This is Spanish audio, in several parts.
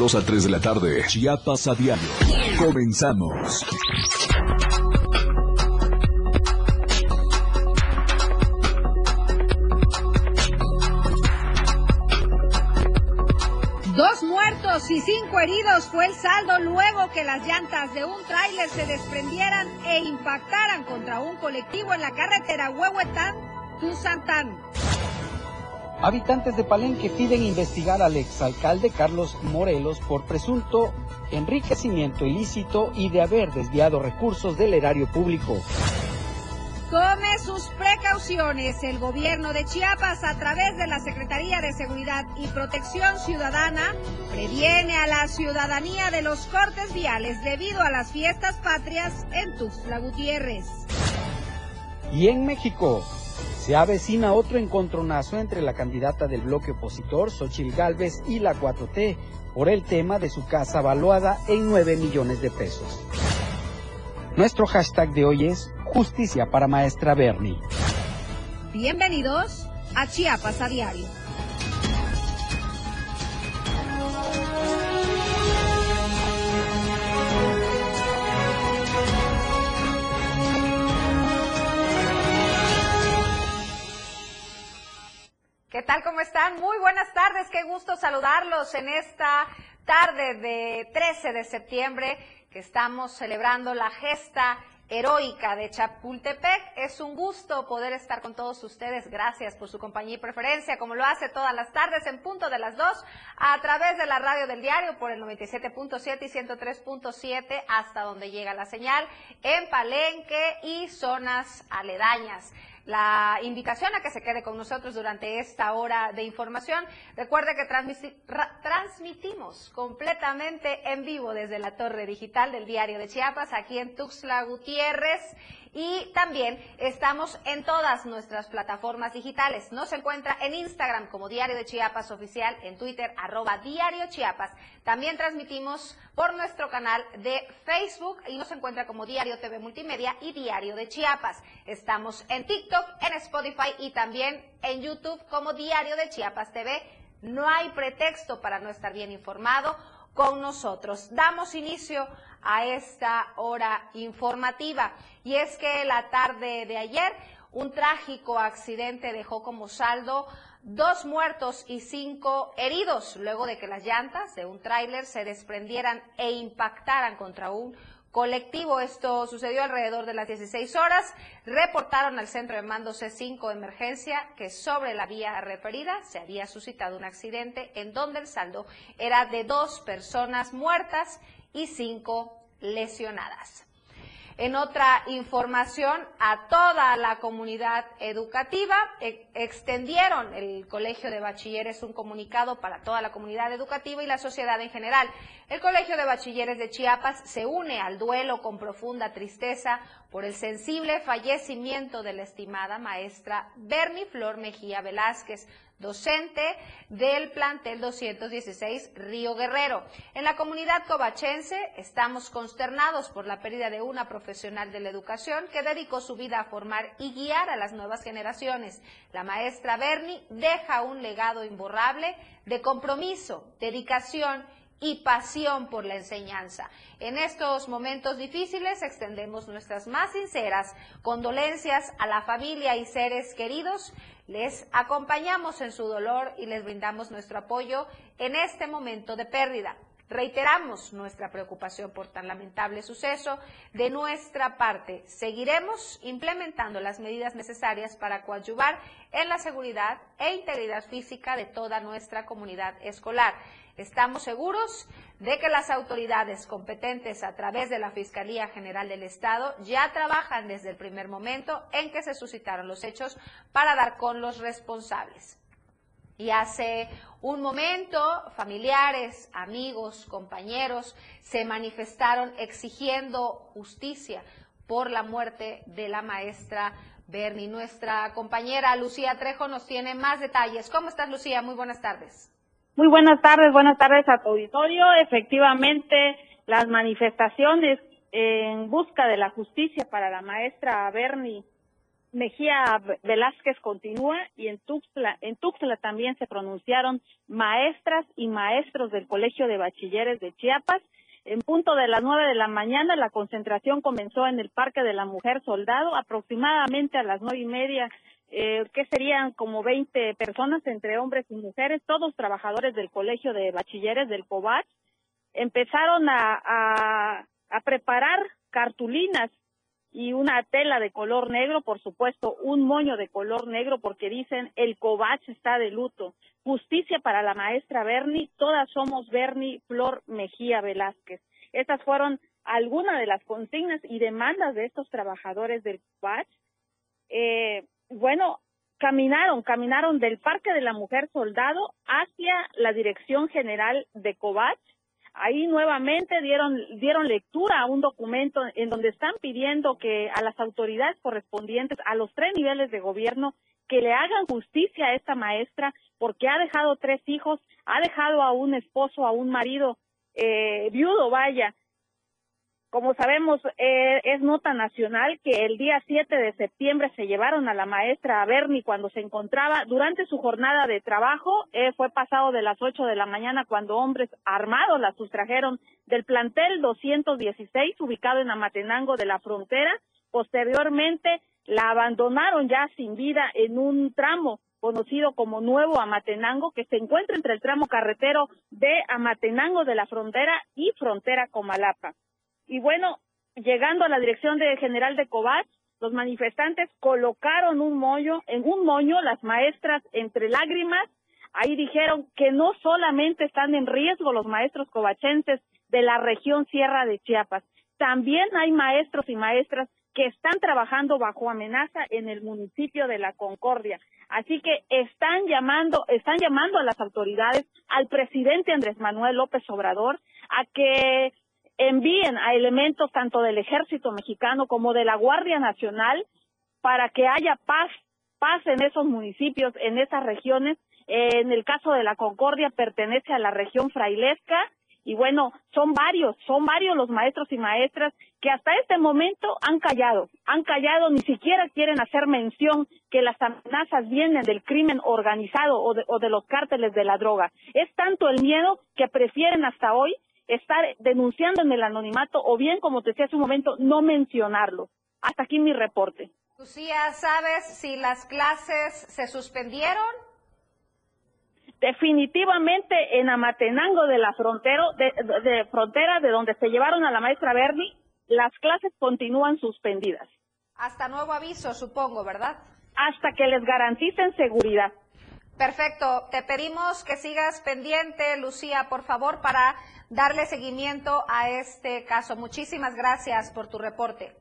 2 a 3 de la tarde, Chiapas a diario. Comenzamos. Dos muertos y cinco heridos fue el saldo luego que las llantas de un tráiler se desprendieran e impactaran contra un colectivo en la carretera Huehuetán-Tuzantán. Habitantes de Palenque piden investigar al exalcalde Carlos Morelos por presunto enriquecimiento ilícito y de haber desviado recursos del erario público. Tome sus precauciones. El gobierno de Chiapas, a través de la Secretaría de Seguridad y Protección Ciudadana, previene a la ciudadanía de los cortes viales debido a las fiestas patrias en Tuxtla Gutiérrez. Y en México, se avecina otro encontronazo entre la candidata del bloque opositor, Xochil Gálvez, y la 4T por el tema de su casa valuada en 9 millones de pesos. Nuestro hashtag de hoy es Justicia para Maestra Bernie. Bienvenidos a Chiapas a Diario. ¿Qué tal? ¿Cómo están? Muy buenas tardes. Qué gusto saludarlos en esta tarde de 13 de septiembre que estamos celebrando la gesta heroica de Chapultepec. Es un gusto poder estar con todos ustedes. Gracias por su compañía y preferencia, como lo hace todas las tardes en punto de las dos, a través de la radio del diario por el 97.7 y 103.7 hasta donde llega la señal en Palenque y zonas aledañas la invitación a que se quede con nosotros durante esta hora de información. Recuerde que transmitimos completamente en vivo desde la torre digital del diario de Chiapas, aquí en Tuxtla Gutiérrez. Y también estamos en todas nuestras plataformas digitales. Nos encuentra en Instagram como Diario de Chiapas Oficial, en Twitter arroba Diario Chiapas. También transmitimos por nuestro canal de Facebook y nos encuentra como Diario TV Multimedia y Diario de Chiapas. Estamos en TikTok, en Spotify y también en YouTube como Diario de Chiapas TV. No hay pretexto para no estar bien informado con nosotros. Damos inicio a esta hora informativa. Y es que la tarde de ayer un trágico accidente dejó como saldo dos muertos y cinco heridos, luego de que las llantas de un tráiler se desprendieran e impactaran contra un colectivo. Esto sucedió alrededor de las 16 horas. Reportaron al centro de mando C5 de emergencia que sobre la vía referida se había suscitado un accidente en donde el saldo era de dos personas muertas y cinco lesionadas. En otra información, a toda la comunidad educativa e, extendieron el Colegio de Bachilleres un comunicado para toda la comunidad educativa y la sociedad en general. El Colegio de Bachilleres de Chiapas se une al duelo con profunda tristeza por el sensible fallecimiento de la estimada maestra Bernie Flor Mejía Velázquez, docente del plantel 216 Río Guerrero. En la comunidad covachense estamos consternados por la pérdida de una profesional de la educación que dedicó su vida a formar y guiar a las nuevas generaciones. La maestra Bernie deja un legado imborrable de compromiso, dedicación y pasión por la enseñanza. En estos momentos difíciles extendemos nuestras más sinceras condolencias a la familia y seres queridos. Les acompañamos en su dolor y les brindamos nuestro apoyo en este momento de pérdida. Reiteramos nuestra preocupación por tan lamentable suceso. De nuestra parte, seguiremos implementando las medidas necesarias para coadyuvar en la seguridad e integridad física de toda nuestra comunidad escolar. Estamos seguros de que las autoridades competentes a través de la Fiscalía General del Estado ya trabajan desde el primer momento en que se suscitaron los hechos para dar con los responsables. Y hace un momento, familiares, amigos, compañeros se manifestaron exigiendo justicia por la muerte de la maestra Bernie. Nuestra compañera Lucía Trejo nos tiene más detalles. ¿Cómo estás, Lucía? Muy buenas tardes. Muy buenas tardes, buenas tardes a tu auditorio. Efectivamente, las manifestaciones en busca de la justicia para la maestra Bernie Mejía Velázquez continúa y en Tuxtla, en Tuxtla también se pronunciaron maestras y maestros del Colegio de Bachilleres de Chiapas. En punto de las nueve de la mañana, la concentración comenzó en el Parque de la Mujer Soldado, aproximadamente a las nueve y media, eh, que serían como veinte personas entre hombres y mujeres, todos trabajadores del Colegio de Bachilleres del COBACH. Empezaron a preparar cartulinas y una tela de color negro, por supuesto, un moño de color negro porque dicen el cobach está de luto. Justicia para la maestra Bernie, todas somos Bernie Flor Mejía Velázquez. Estas fueron algunas de las consignas y demandas de estos trabajadores del cobach. Eh, bueno, caminaron, caminaron del Parque de la Mujer Soldado hacia la Dirección General de Cobach ahí nuevamente dieron, dieron lectura a un documento en donde están pidiendo que a las autoridades correspondientes, a los tres niveles de gobierno, que le hagan justicia a esta maestra porque ha dejado tres hijos, ha dejado a un esposo, a un marido eh, viudo, vaya, como sabemos, eh, es nota nacional que el día 7 de septiembre se llevaron a la maestra a Bernie cuando se encontraba durante su jornada de trabajo. Eh, fue pasado de las 8 de la mañana cuando hombres armados la sustrajeron del plantel 216 ubicado en Amatenango de la frontera. Posteriormente la abandonaron ya sin vida en un tramo conocido como Nuevo Amatenango, que se encuentra entre el tramo carretero de Amatenango de la frontera y frontera Comalapa. Y bueno, llegando a la dirección de general de Cobach, los manifestantes colocaron un moño, en un moño las maestras entre lágrimas. Ahí dijeron que no solamente están en riesgo los maestros cobachenses de la región Sierra de Chiapas, también hay maestros y maestras que están trabajando bajo amenaza en el municipio de La Concordia. Así que están llamando, están llamando a las autoridades, al presidente Andrés Manuel López Obrador, a que envíen a elementos tanto del ejército mexicano como de la Guardia Nacional para que haya paz, paz en esos municipios, en esas regiones. En el caso de la Concordia pertenece a la región frailesca y bueno, son varios, son varios los maestros y maestras que hasta este momento han callado, han callado, ni siquiera quieren hacer mención que las amenazas vienen del crimen organizado o de, o de los cárteles de la droga. Es tanto el miedo que prefieren hasta hoy estar denunciando en el anonimato o bien, como te decía hace un momento, no mencionarlo. Hasta aquí mi reporte. Lucía, ¿sabes si las clases se suspendieron? Definitivamente en Amatenango de la frontera, de, frontera de donde se llevaron a la maestra Bernie, las clases continúan suspendidas. Hasta nuevo aviso, supongo, ¿verdad? Hasta que les garanticen seguridad. Perfecto. Te pedimos que sigas pendiente, Lucía, por favor, para darle seguimiento a este caso. Muchísimas gracias por tu reporte.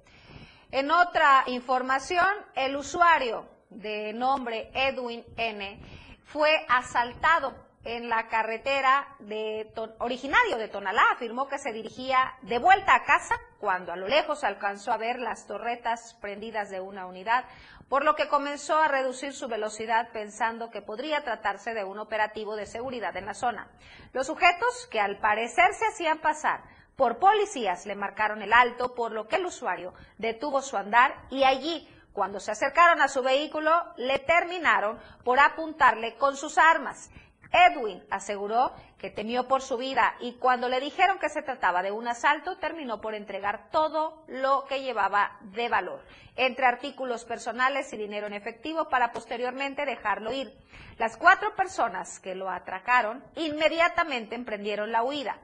En otra información, el usuario de nombre Edwin N fue asaltado en la carretera de originario de Tonalá. Afirmó que se dirigía de vuelta a casa cuando a lo lejos alcanzó a ver las torretas prendidas de una unidad, por lo que comenzó a reducir su velocidad pensando que podría tratarse de un operativo de seguridad en la zona. Los sujetos, que al parecer se hacían pasar por policías, le marcaron el alto, por lo que el usuario detuvo su andar y allí cuando se acercaron a su vehículo, le terminaron por apuntarle con sus armas. Edwin aseguró que temió por su vida y cuando le dijeron que se trataba de un asalto, terminó por entregar todo lo que llevaba de valor, entre artículos personales y dinero en efectivo, para posteriormente dejarlo ir. Las cuatro personas que lo atracaron inmediatamente emprendieron la huida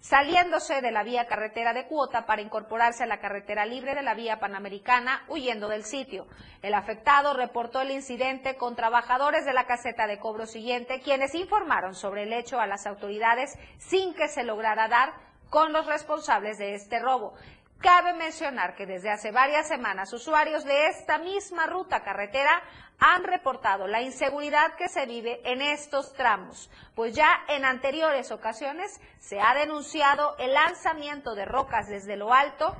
saliéndose de la vía carretera de cuota para incorporarse a la carretera libre de la vía panamericana, huyendo del sitio. El afectado reportó el incidente con trabajadores de la caseta de cobro siguiente, quienes informaron sobre el hecho a las autoridades sin que se lograra dar con los responsables de este robo. Cabe mencionar que desde hace varias semanas usuarios de esta misma ruta carretera han reportado la inseguridad que se vive en estos tramos, pues ya en anteriores ocasiones se ha denunciado el lanzamiento de rocas desde lo alto,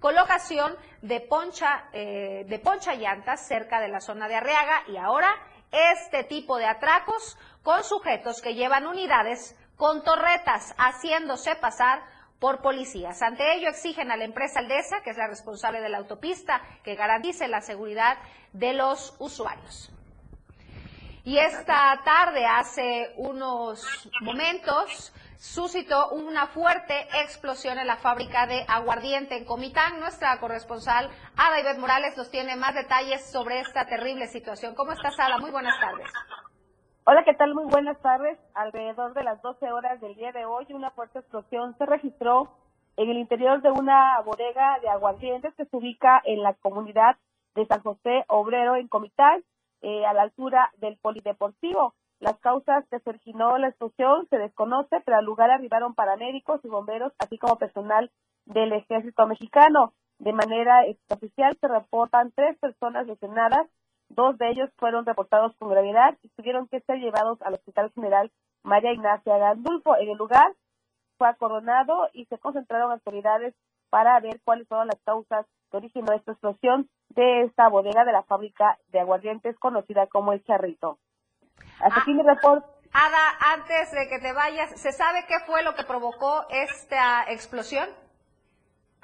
colocación de poncha, eh, de poncha llantas cerca de la zona de Arriaga y ahora este tipo de atracos con sujetos que llevan unidades con torretas haciéndose pasar por policías. Ante ello exigen a la empresa Aldesa, que es la responsable de la autopista, que garantice la seguridad de los usuarios. Y esta tarde, hace unos momentos, suscitó una fuerte explosión en la fábrica de aguardiente en Comitán. Nuestra corresponsal Ada Morales nos tiene más detalles sobre esta terrible situación. ¿Cómo estás, Ada? Muy buenas tardes. Hola, ¿qué tal? Muy buenas tardes. Alrededor de las 12 horas del día de hoy, una fuerte explosión se registró en el interior de una bodega de aguardientes que se ubica en la comunidad de San José Obrero en Comitán, eh, a la altura del Polideportivo. Las causas que se originó la explosión se desconoce, pero al lugar arribaron paramédicos y bomberos, así como personal del ejército mexicano. De manera oficial se reportan tres personas lesionadas, dos de ellos fueron reportados con gravedad y tuvieron que ser llevados al Hospital General María Ignacia Gandulfo. En el lugar fue acoronado y se concentraron autoridades para ver cuáles son las causas que originó esta explosión de esta bodega de la fábrica de aguardientes conocida como El Charrito. Hasta aquí mi reporte. Ada, antes de que te vayas, ¿se sabe qué fue lo que provocó esta explosión?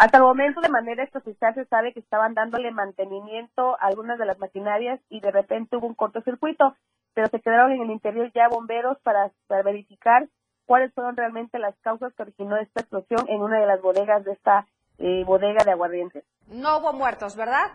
Hasta el momento, de manera extraoficial, se sabe que estaban dándole mantenimiento a algunas de las maquinarias y de repente hubo un cortocircuito, pero se quedaron en el interior ya bomberos para, verificar cuáles fueron realmente las causas que originó esta explosión en una de las bodegas de esta eh, bodega de aguardientes. No hubo muertos, ¿verdad?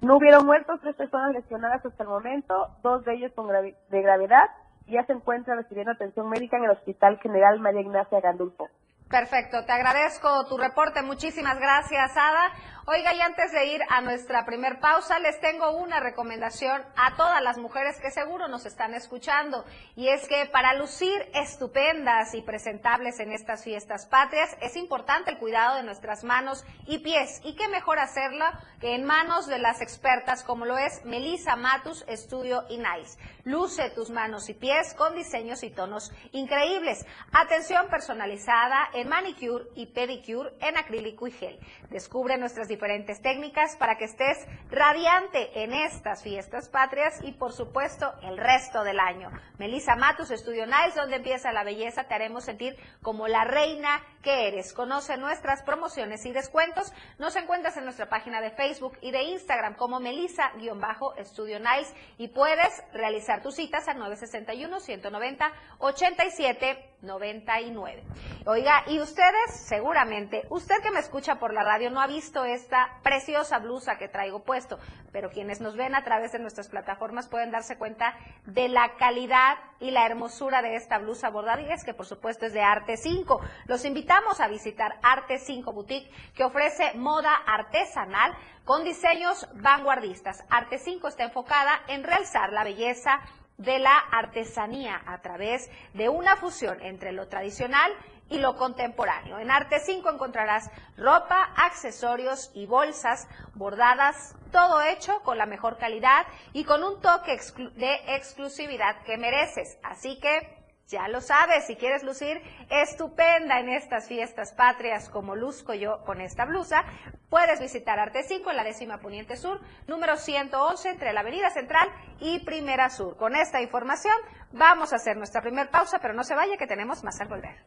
No hubieron muertos, tres personas lesionadas hasta el momento, dos de ellos con de gravedad y ya se encuentran recibiendo atención médica en el Hospital General María Ignacia Gandulfo. Perfecto, te agradezco tu reporte. Muchísimas gracias, Ada. Oiga, y antes de ir a nuestra primer pausa, les tengo una recomendación a todas las mujeres que seguro nos están escuchando. Y es que para lucir estupendas y presentables en estas fiestas patrias, es importante el cuidado de nuestras manos y pies. Y qué mejor hacerlo que en manos de las expertas como lo es Melissa Matus Estudio Nice. Luce tus manos y pies con diseños y tonos increíbles. Atención personalizada en manicure y pedicure en acrílico y gel. Descubre nuestras diferentes técnicas para que estés radiante en estas fiestas patrias y por supuesto el resto del año. Melissa Matus, Estudio Nice, donde empieza la belleza, te haremos sentir como la reina que eres. Conoce nuestras promociones y descuentos. Nos encuentras en nuestra página de Facebook y de Instagram como Melissa-Estudio Nice y puedes realizar tus citas al 961-190-8799. Oiga, y ustedes seguramente, usted que me escucha por la radio no ha visto esta preciosa blusa que traigo puesto, pero quienes nos ven a través de nuestras plataformas pueden darse cuenta de la calidad y la hermosura de esta blusa bordada y es que por supuesto es de Arte 5. Los invitamos a visitar Arte 5 Boutique que ofrece moda artesanal con diseños vanguardistas. Arte 5 está enfocada en realzar la belleza de la artesanía a través de una fusión entre lo tradicional y lo contemporáneo. En Arte 5 encontrarás ropa, accesorios y bolsas bordadas, todo hecho con la mejor calidad y con un toque de exclusividad que mereces. Así que ya lo sabes, si quieres lucir estupenda en estas fiestas patrias como luzco yo con esta blusa, puedes visitar Arte 5 en la décima poniente sur, número 111 entre la Avenida Central y Primera Sur. Con esta información vamos a hacer nuestra primera pausa, pero no se vaya que tenemos más al volver.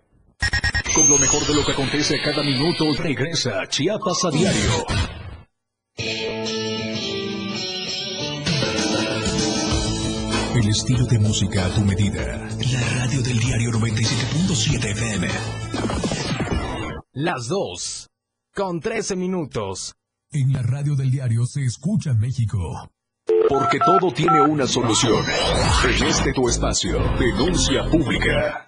Con lo mejor de lo que acontece cada minuto, regresa Chiapas a diario. El estilo de música a tu medida. La radio del diario 97.7 FM. Las dos. Con 13 minutos. En la radio del diario se escucha México. Porque todo tiene una solución. En este tu espacio, denuncia pública.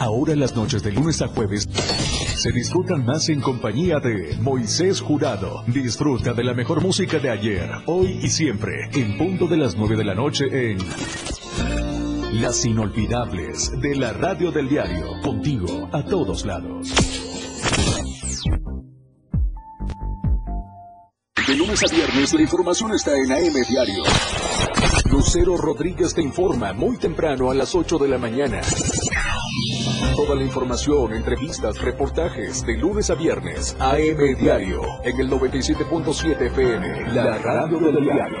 Ahora las noches de lunes a jueves se disfrutan más en compañía de Moisés Jurado. Disfruta de la mejor música de ayer, hoy y siempre, en punto de las 9 de la noche en Las inolvidables de la radio del diario. Contigo a todos lados. De lunes a viernes la información está en AM Diario. Lucero Rodríguez te informa muy temprano a las 8 de la mañana. Toda la información, entrevistas, reportajes de lunes a viernes. AM Diario en el 97.7 FM, la radio del diario.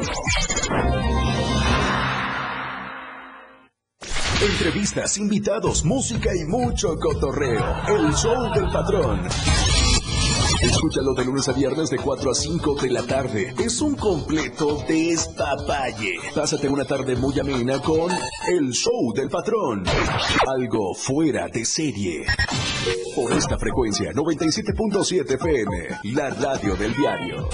Entrevistas, invitados, música y mucho cotorreo. El show del patrón. Escúchalo de lunes a viernes de 4 a 5 de la tarde. Es un completo despapalle. Pásate una tarde muy amena con El Show del Patrón. Algo fuera de serie. Por esta frecuencia, 97.7 FM, la radio del diario.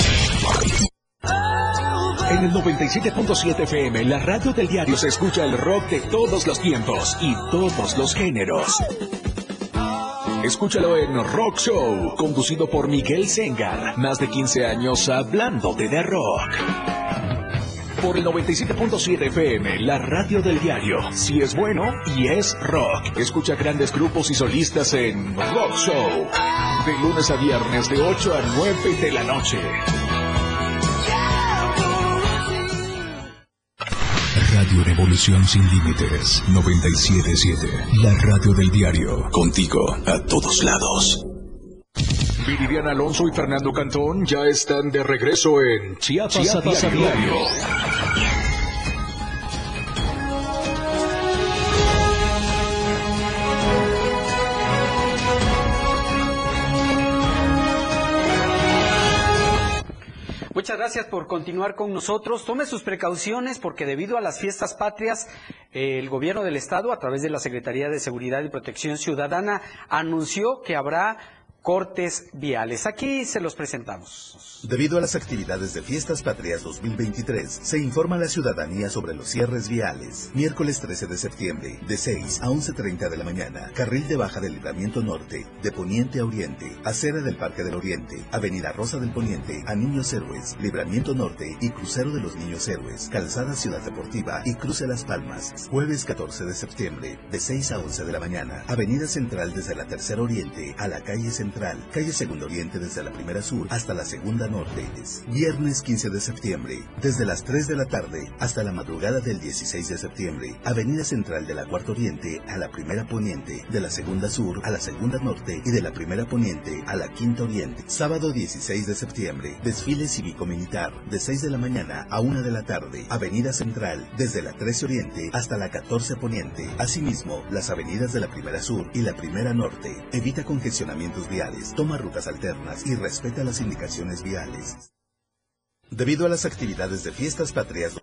En el 97.7 FM, la radio del diario se escucha el rock de todos los tiempos y todos los géneros. Escúchalo en Rock Show, conducido por Miguel Sengar. Más de 15 años hablando de Rock. Por el 97.7 FM, la radio del diario. Si es bueno y es rock. Escucha grandes grupos y solistas en Rock Show. De lunes a viernes, de 8 a 9 de la noche. Radio Revolución Sin Límites 977. La radio del diario. Contigo a todos lados. Viridiana Alonso y Fernando Cantón ya están de regreso en Chiapas, Chiapas a diario. Muchas gracias por continuar con nosotros. Tome sus precauciones porque debido a las fiestas patrias, el gobierno del estado, a través de la Secretaría de Seguridad y Protección Ciudadana, anunció que habrá cortes viales. Aquí se los presentamos. Debido a las actividades de Fiestas Patrias 2023, se informa a la ciudadanía sobre los cierres viales. Miércoles 13 de septiembre, de 6 a 11.30 de la mañana, carril de baja del Libramiento Norte, de Poniente a Oriente, acera del Parque del Oriente, Avenida Rosa del Poniente, a Niños Héroes, Libramiento Norte y Crucero de los Niños Héroes, Calzada Ciudad Deportiva y Cruce Las Palmas. Jueves 14 de septiembre, de 6 a 11 de la mañana, Avenida Central desde la Tercera Oriente a la Calle Central calle Segundo Oriente desde la Primera Sur hasta la Segunda Norte. Viernes 15 de septiembre, desde las 3 de la tarde hasta la madrugada del 16 de septiembre, Avenida Central de la Cuarta Oriente a la Primera Poniente, de la Segunda Sur a la Segunda Norte y de la Primera Poniente a la Quinta Oriente. Sábado 16 de septiembre, desfile cívico-militar de 6 de la mañana a 1 de la tarde, Avenida Central desde la 13 Oriente hasta la 14 Poniente. Asimismo, las avenidas de la Primera Sur y la Primera Norte. Evita congestionamientos viales toma rutas alternas y respeta las indicaciones viales. Debido a las actividades de fiestas patrias.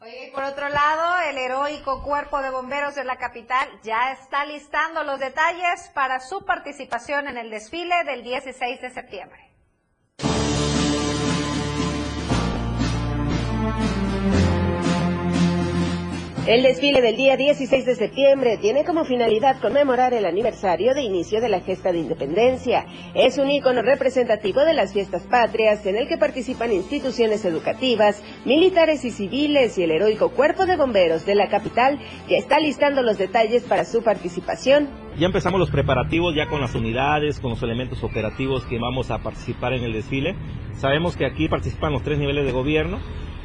Oye, por otro lado, el heroico cuerpo de bomberos de la capital ya está listando los detalles para su participación en el desfile del 16 de septiembre. El desfile del día 16 de septiembre tiene como finalidad conmemorar el aniversario de inicio de la gesta de independencia. Es un ícono representativo de las fiestas patrias en el que participan instituciones educativas, militares y civiles y el heroico cuerpo de bomberos de la capital ya está listando los detalles para su participación. Ya empezamos los preparativos ya con las unidades, con los elementos operativos que vamos a participar en el desfile. Sabemos que aquí participan los tres niveles de gobierno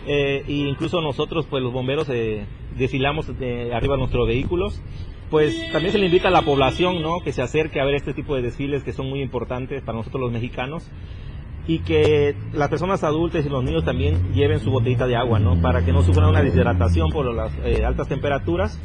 e incluso nosotros, pues los bomberos, eh, desfilamos de arriba de nuestros vehículos. Pues también se le invita a la población, ¿no? Que se acerque a ver este tipo de desfiles que son muy importantes para nosotros los mexicanos y que las personas adultas y los niños también lleven su botellita de agua, ¿no? Para que no sufran una deshidratación por las eh, altas temperaturas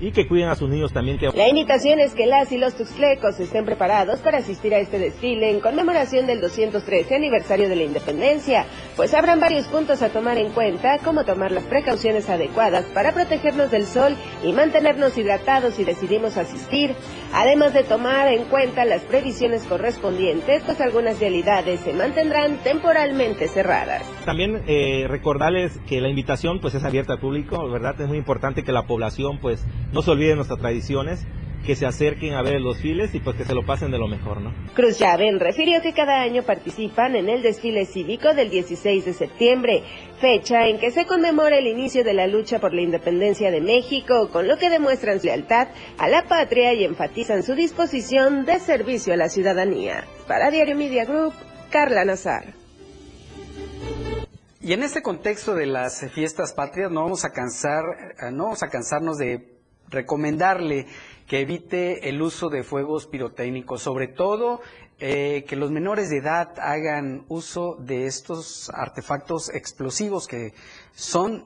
y que cuiden a sus niños también. Que... La invitación es que las y los tuxtlecos estén preparados para asistir a este desfile en conmemoración del 213 aniversario de la independencia, pues habrán varios puntos a tomar en cuenta, como tomar las precauciones adecuadas para protegernos del sol y mantenernos hidratados si decidimos asistir, además de tomar en cuenta las previsiones correspondientes, pues algunas realidades se mantendrán temporalmente cerradas. También eh, recordarles que la invitación pues es abierta al público, ¿verdad? Es muy importante que la población pues no se olviden nuestras tradiciones, que se acerquen a ver el desfiles y pues que se lo pasen de lo mejor, ¿no? Cruz Llaven refirió que cada año participan en el desfile cívico del 16 de septiembre, fecha en que se conmemora el inicio de la lucha por la independencia de México, con lo que demuestran su lealtad a la patria y enfatizan su disposición de servicio a la ciudadanía. Para Diario Media Group, Carla Nazar. Y en este contexto de las fiestas patrias no vamos a cansar, eh, no vamos a cansarnos de recomendarle que evite el uso de fuegos pirotécnicos, sobre todo eh, que los menores de edad hagan uso de estos artefactos explosivos que son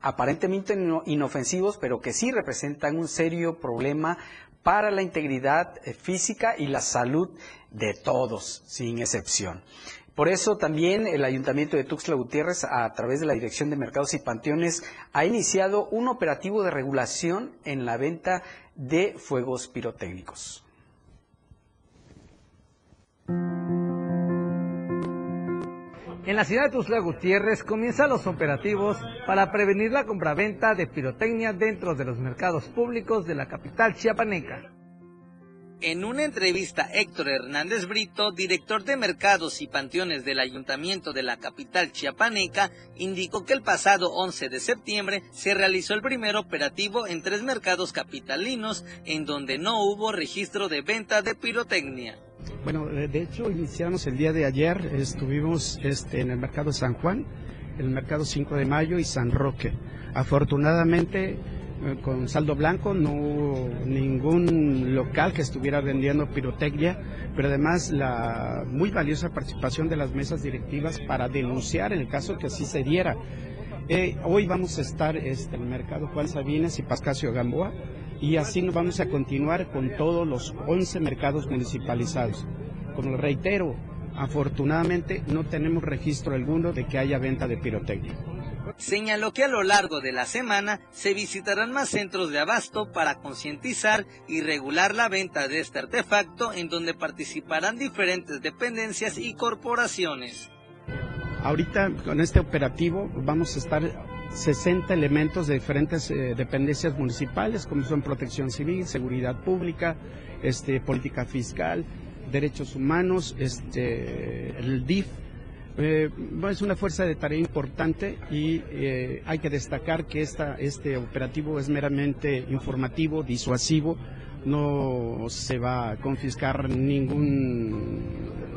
aparentemente inofensivos, pero que sí representan un serio problema para la integridad eh, física y la salud de todos, sin excepción. Por eso también el Ayuntamiento de Tuxtla Gutiérrez, a través de la Dirección de Mercados y Panteones, ha iniciado un operativo de regulación en la venta de fuegos pirotécnicos. En la ciudad de Tuxtla Gutiérrez comienzan los operativos para prevenir la compraventa de pirotecnia dentro de los mercados públicos de la capital chiapaneca. En una entrevista, Héctor Hernández Brito, director de mercados y panteones del ayuntamiento de la capital chiapaneca, indicó que el pasado 11 de septiembre se realizó el primer operativo en tres mercados capitalinos en donde no hubo registro de venta de pirotecnia. Bueno, de hecho iniciamos el día de ayer, estuvimos este, en el mercado San Juan, el mercado 5 de Mayo y San Roque. Afortunadamente eh, con saldo blanco, no ningún local que estuviera vendiendo pirotecnia, pero además la muy valiosa participación de las mesas directivas para denunciar en el caso que así se diera. Eh, hoy vamos a estar este, en el mercado Juan Sabines y Pascasio Gamboa y así nos vamos a continuar con todos los 11 mercados municipalizados. Como reitero, afortunadamente no tenemos registro alguno de que haya venta de pirotecnia. Señaló que a lo largo de la semana se visitarán más centros de abasto para concientizar y regular la venta de este artefacto en donde participarán diferentes dependencias y corporaciones. Ahorita con este operativo vamos a estar 60 elementos de diferentes eh, dependencias municipales como son protección civil, seguridad pública, este, política fiscal, derechos humanos, este, el DIF, eh, es una fuerza de tarea importante y eh, hay que destacar que esta, este operativo es meramente informativo, disuasivo, no se va a confiscar ningún,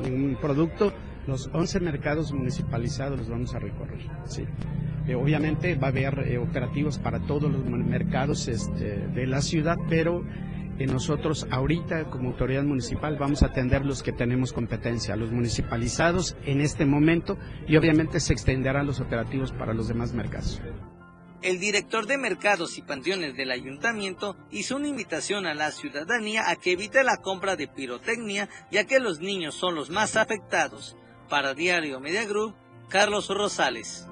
ningún producto. Los 11 mercados municipalizados los vamos a recorrer. Sí. Eh, obviamente va a haber operativos para todos los mercados este, de la ciudad, pero nosotros ahorita como autoridad municipal vamos a atender los que tenemos competencia, los municipalizados en este momento y obviamente se extenderán los operativos para los demás mercados. El director de mercados y panteones del ayuntamiento hizo una invitación a la ciudadanía a que evite la compra de pirotecnia, ya que los niños son los más afectados. Para Diario Media Group, Carlos Rosales.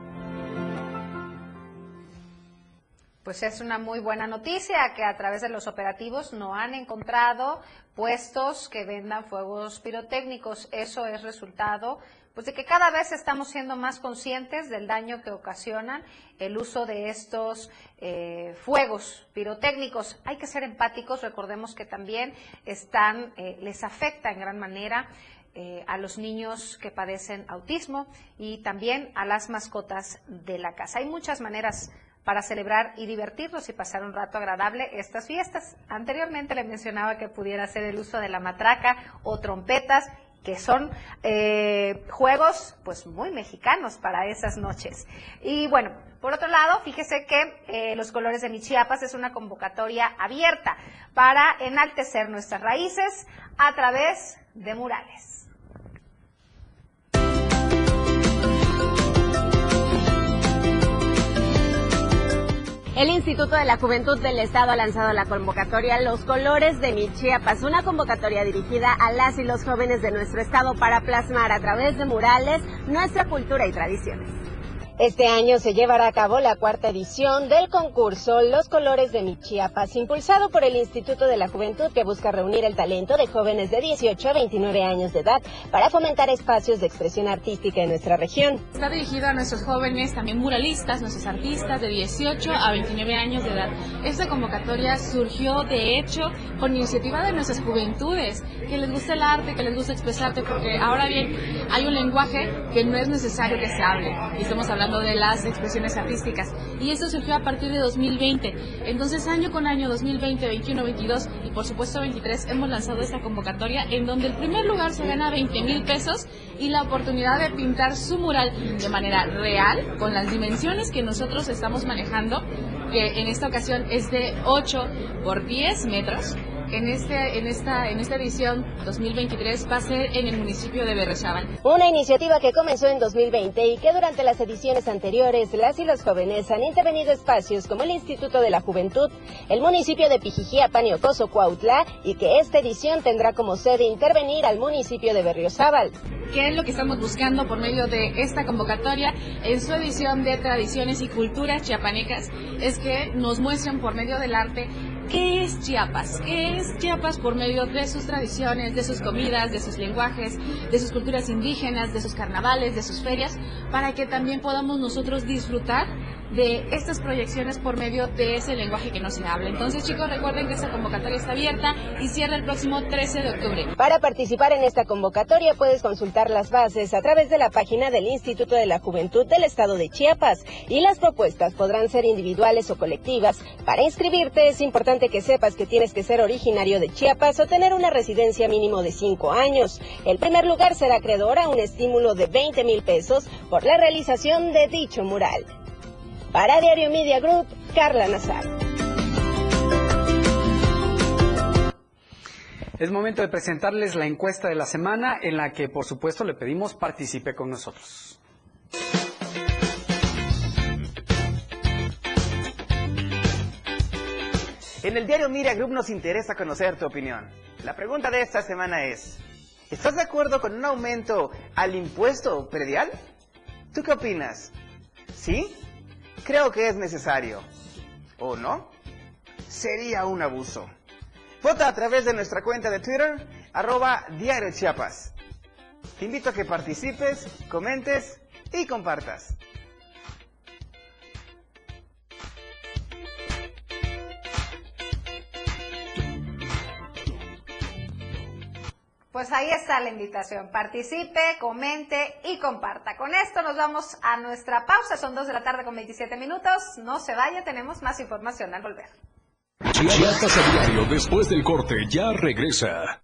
Pues es una muy buena noticia que a través de los operativos no han encontrado puestos que vendan fuegos pirotécnicos. Eso es resultado pues de que cada vez estamos siendo más conscientes del daño que ocasionan el uso de estos eh, fuegos pirotécnicos. Hay que ser empáticos, recordemos que también están, eh, les afecta en gran manera eh, a los niños que padecen autismo y también a las mascotas de la casa. Hay muchas maneras para celebrar y divertirnos y pasar un rato agradable estas fiestas. Anteriormente le mencionaba que pudiera ser el uso de la matraca o trompetas que son eh, juegos pues muy mexicanos para esas noches. Y bueno, por otro lado, fíjese que eh, los colores de mi Chiapas es una convocatoria abierta para enaltecer nuestras raíces a través de murales. El Instituto de la Juventud del Estado ha lanzado la convocatoria Los Colores de mi Chiapas, una convocatoria dirigida a las y los jóvenes de nuestro estado para plasmar a través de murales nuestra cultura y tradiciones. Este año se llevará a cabo la cuarta edición del concurso Los Colores de mi Chiapas, impulsado por el Instituto de la Juventud que busca reunir el talento de jóvenes de 18 a 29 años de edad para fomentar espacios de expresión artística en nuestra región. Está dirigido a nuestros jóvenes, también muralistas, nuestros artistas de 18 a 29 años de edad. Esta convocatoria surgió, de hecho, por iniciativa de nuestras juventudes, que les gusta el arte, que les gusta expresarte, porque ahora bien, hay un lenguaje que no es necesario que se hable, y estamos hablando de las expresiones artísticas. Y esto surgió a partir de 2020. Entonces, año con año, 2020, 21, 22 y por supuesto 23, hemos lanzado esta convocatoria en donde el primer lugar se gana 20 mil pesos y la oportunidad de pintar su mural de manera real, con las dimensiones que nosotros estamos manejando, que en esta ocasión es de 8 por 10 metros en, este, en, esta, en esta edición 2023 va a ser en el municipio de Berrezabal. Una iniciativa que comenzó en 2020 y que durante las ediciones anteriores las y los jóvenes han intervenido espacios como el Instituto de la Juventud, el municipio de Pijijiapan y Ocoso Cuautla y que esta edición tendrá como sede intervenir al municipio de Berriozábal. ¿Qué es lo que estamos buscando por medio de esta convocatoria en su edición de tradiciones y culturas chiapanecas? Es que nos muestren por medio del arte ¿Qué es Chiapas? ¿Qué es Chiapas por medio de sus tradiciones, de sus comidas, de sus lenguajes, de sus culturas indígenas, de sus carnavales, de sus ferias, para que también podamos nosotros disfrutar de estas proyecciones por medio de ese lenguaje que no se habla. Entonces, chicos, recuerden que esta convocatoria está abierta y cierra el próximo 13 de octubre. Para participar en esta convocatoria puedes consultar las bases a través de la página del Instituto de la Juventud del Estado de Chiapas y las propuestas podrán ser individuales o colectivas. Para inscribirte es importante que sepas que tienes que ser originario de Chiapas o tener una residencia mínimo de 5 años. El primer lugar será acreedor a un estímulo de 20 mil pesos por la realización de dicho mural. Para Diario Media Group, Carla Nazar. Es momento de presentarles la encuesta de la semana en la que por supuesto le pedimos participe con nosotros. En el diario Media Group nos interesa conocer tu opinión. La pregunta de esta semana es, ¿estás de acuerdo con un aumento al impuesto predial? ¿Tú qué opinas? ¿Sí? Creo que es necesario. ¿O no? Sería un abuso. Vota a través de nuestra cuenta de Twitter, arroba Diario Chiapas. Te invito a que participes, comentes y compartas. Pues ahí está la invitación. Participe, comente y comparta. Con esto nos vamos a nuestra pausa. Son 2 de la tarde con 27 minutos. No se vaya, tenemos más información al volver. Chiapas a diario después del corte ya regresa.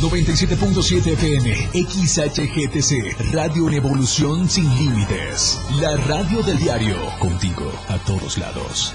97.7 FM, XHGTC, Radio en Evolución Sin Límites. La radio del diario, contigo a todos lados.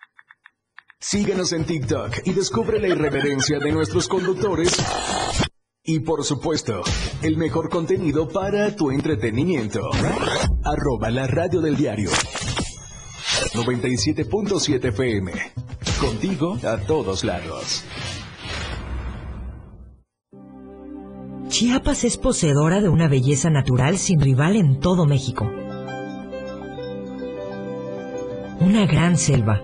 Síguenos en TikTok y descubre la irreverencia de nuestros conductores. Y por supuesto, el mejor contenido para tu entretenimiento. Arroba la radio del diario. 97.7 FM. Contigo a todos lados. Chiapas es poseedora de una belleza natural sin rival en todo México. Una gran selva,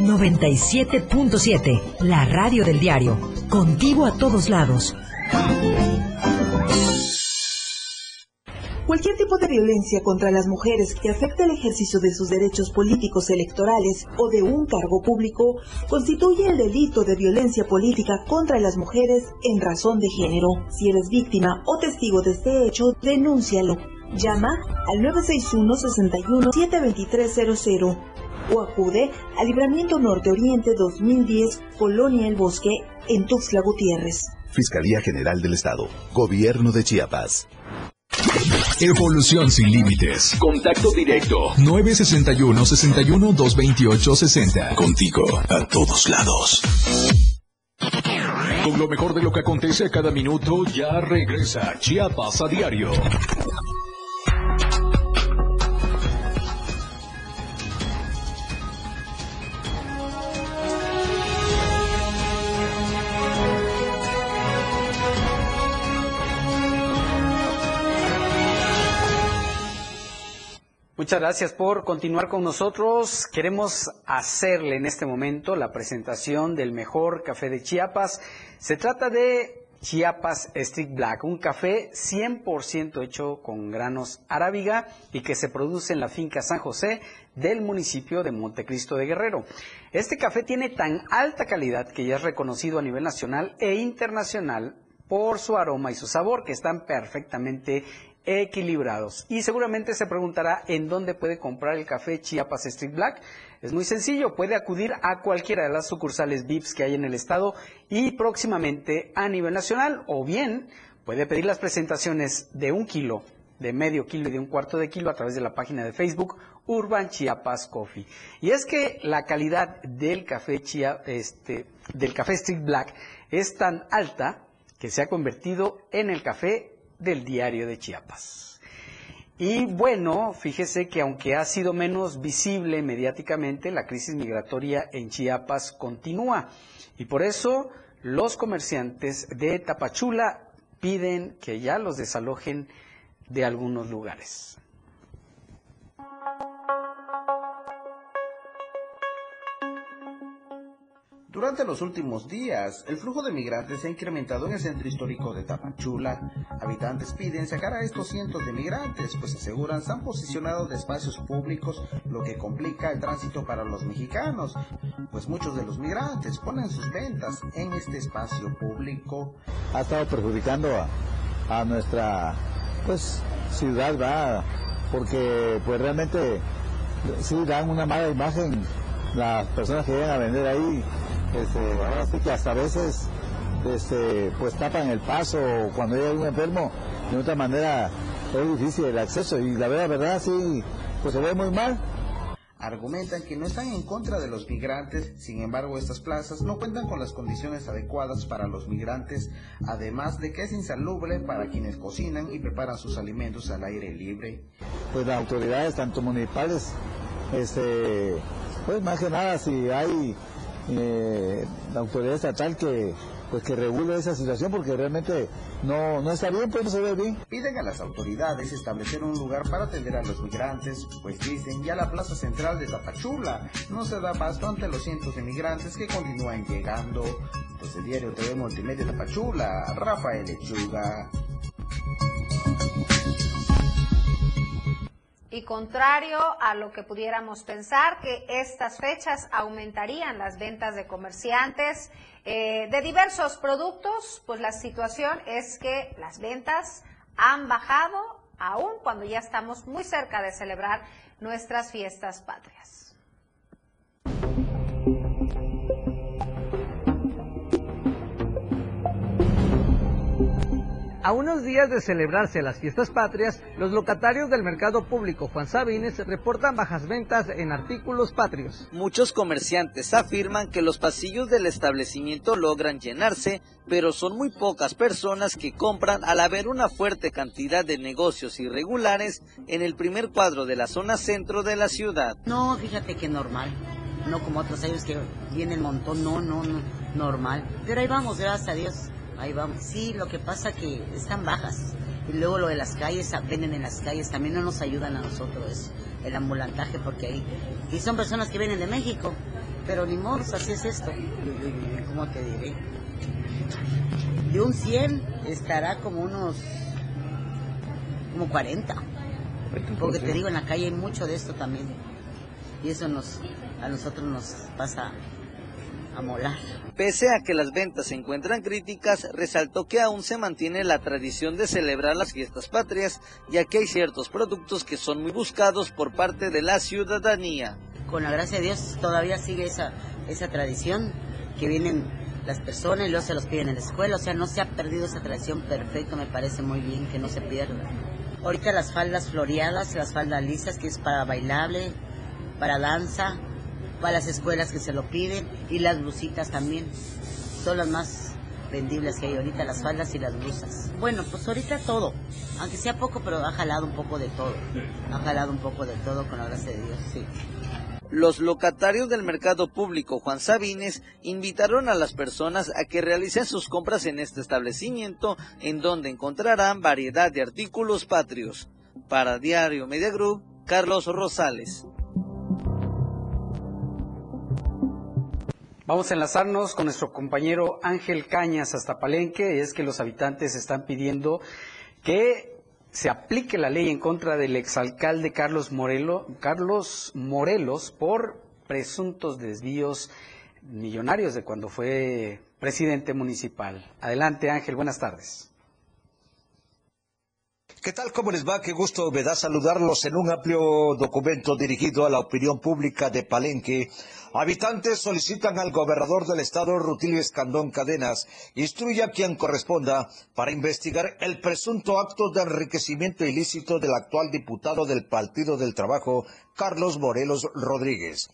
97.7, la radio del diario. Contigo a todos lados. Cualquier tipo de violencia contra las mujeres que afecte el ejercicio de sus derechos políticos electorales o de un cargo público constituye el delito de violencia política contra las mujeres en razón de género. Si eres víctima o testigo de este hecho, denúncialo. Llama al 961-61-72300 o acude al Libramiento Norte Oriente 2010, Colonia El Bosque, en Tuxtla Gutiérrez. Fiscalía General del Estado. Gobierno de Chiapas. Evolución sin límites. Contacto directo. 961 61 228 60. Contigo a todos lados. Con lo mejor de lo que acontece a cada minuto, ya regresa Chiapas a diario. Muchas gracias por continuar con nosotros. Queremos hacerle en este momento la presentación del mejor café de Chiapas. Se trata de Chiapas Street Black, un café 100% hecho con granos arábiga y que se produce en la finca San José del municipio de Montecristo de Guerrero. Este café tiene tan alta calidad que ya es reconocido a nivel nacional e internacional por su aroma y su sabor que están perfectamente equilibrados. Y seguramente se preguntará en dónde puede comprar el café Chiapas Street Black. Es muy sencillo, puede acudir a cualquiera de las sucursales VIPs que hay en el estado y próximamente a nivel nacional o bien puede pedir las presentaciones de un kilo, de medio kilo y de un cuarto de kilo a través de la página de Facebook Urban Chiapas Coffee. Y es que la calidad del café Chia, este, del café Street Black es tan alta que se ha convertido en el café del diario de Chiapas. Y bueno, fíjese que aunque ha sido menos visible mediáticamente, la crisis migratoria en Chiapas continúa. Y por eso los comerciantes de Tapachula piden que ya los desalojen de algunos lugares. Durante los últimos días, el flujo de migrantes se ha incrementado en el centro histórico de Tapachula. Habitantes piden sacar a estos cientos de migrantes, pues aseguran se han posicionado de espacios públicos, lo que complica el tránsito para los mexicanos, pues muchos de los migrantes ponen sus ventas en este espacio público. Ha estado perjudicando a, nuestra pues ciudad, ¿verdad? porque pues realmente sí dan una mala imagen las personas que vienen a vender ahí este, ahora sí que hasta a veces este, pues tapan el paso cuando hay un enfermo, de otra manera es difícil el acceso y la verdad, verdad sí, pues se ve muy mal. Argumentan que no están en contra de los migrantes, sin embargo estas plazas no cuentan con las condiciones adecuadas para los migrantes, además de que es insalubre para quienes cocinan y preparan sus alimentos al aire libre. Pues las autoridades, tanto municipales, este, pues más que nada si hay eh, la autoridad estatal que pues que regule esa situación porque realmente no, no está bien, pues no se ve bien. Piden a las autoridades establecer un lugar para atender a los migrantes, pues dicen ya la plaza central de Tapachula no se da paso ante los cientos de migrantes que continúan llegando. Pues el diario TV Multimedia Tapachula, Rafael Lechuga. Y contrario a lo que pudiéramos pensar, que estas fechas aumentarían las ventas de comerciantes eh, de diversos productos, pues la situación es que las ventas han bajado aún cuando ya estamos muy cerca de celebrar nuestras fiestas patrias. A unos días de celebrarse las fiestas patrias, los locatarios del mercado público Juan Sabines reportan bajas ventas en artículos patrios. Muchos comerciantes afirman que los pasillos del establecimiento logran llenarse, pero son muy pocas personas que compran al haber una fuerte cantidad de negocios irregulares en el primer cuadro de la zona centro de la ciudad. No, fíjate que normal. No como otros años que vienen montón, no, no, no, normal. Pero ahí vamos, gracias a Dios. Ahí vamos. Sí, lo que pasa que están bajas. Y luego lo de las calles, venden en las calles, también no nos ayudan a nosotros el ambulantaje porque ahí... Y son personas que vienen de México. pero ni modo, así es esto. ¿Cómo te diré? De un 100 estará como unos, como 40. Porque te digo, en la calle hay mucho de esto también. Y eso nos, a nosotros nos pasa a molar. Pese a que las ventas se encuentran críticas, resaltó que aún se mantiene la tradición de celebrar las fiestas patrias, ya que hay ciertos productos que son muy buscados por parte de la ciudadanía. Con la gracia de Dios todavía sigue esa, esa tradición, que vienen las personas y luego se los piden en la escuela, o sea, no se ha perdido esa tradición, perfecto, me parece muy bien que no se pierda. Ahorita las faldas floreadas, las faldas lisas, que es para bailable, para danza, para las escuelas que se lo piden y las blusitas también. Son las más vendibles que hay ahorita, las faldas y las blusas. Bueno, pues ahorita todo, aunque sea poco, pero ha jalado un poco de todo. Ha jalado un poco de todo con la gracia de Dios, sí. Los locatarios del mercado público Juan Sabines invitaron a las personas a que realicen sus compras en este establecimiento, en donde encontrarán variedad de artículos patrios. Para Diario Media Group, Carlos Rosales. Vamos a enlazarnos con nuestro compañero Ángel Cañas hasta Palenque, es que los habitantes están pidiendo que se aplique la ley en contra del exalcalde Carlos, Morelo, Carlos Morelos por presuntos desvíos millonarios de cuando fue presidente municipal. Adelante Ángel, buenas tardes. ¿Qué tal? ¿Cómo les va? Qué gusto me da saludarlos en un amplio documento dirigido a la opinión pública de Palenque. Habitantes solicitan al gobernador del estado, Rutilio Escandón Cadenas, instruya a quien corresponda para investigar el presunto acto de enriquecimiento ilícito del actual diputado del Partido del Trabajo, Carlos Morelos Rodríguez.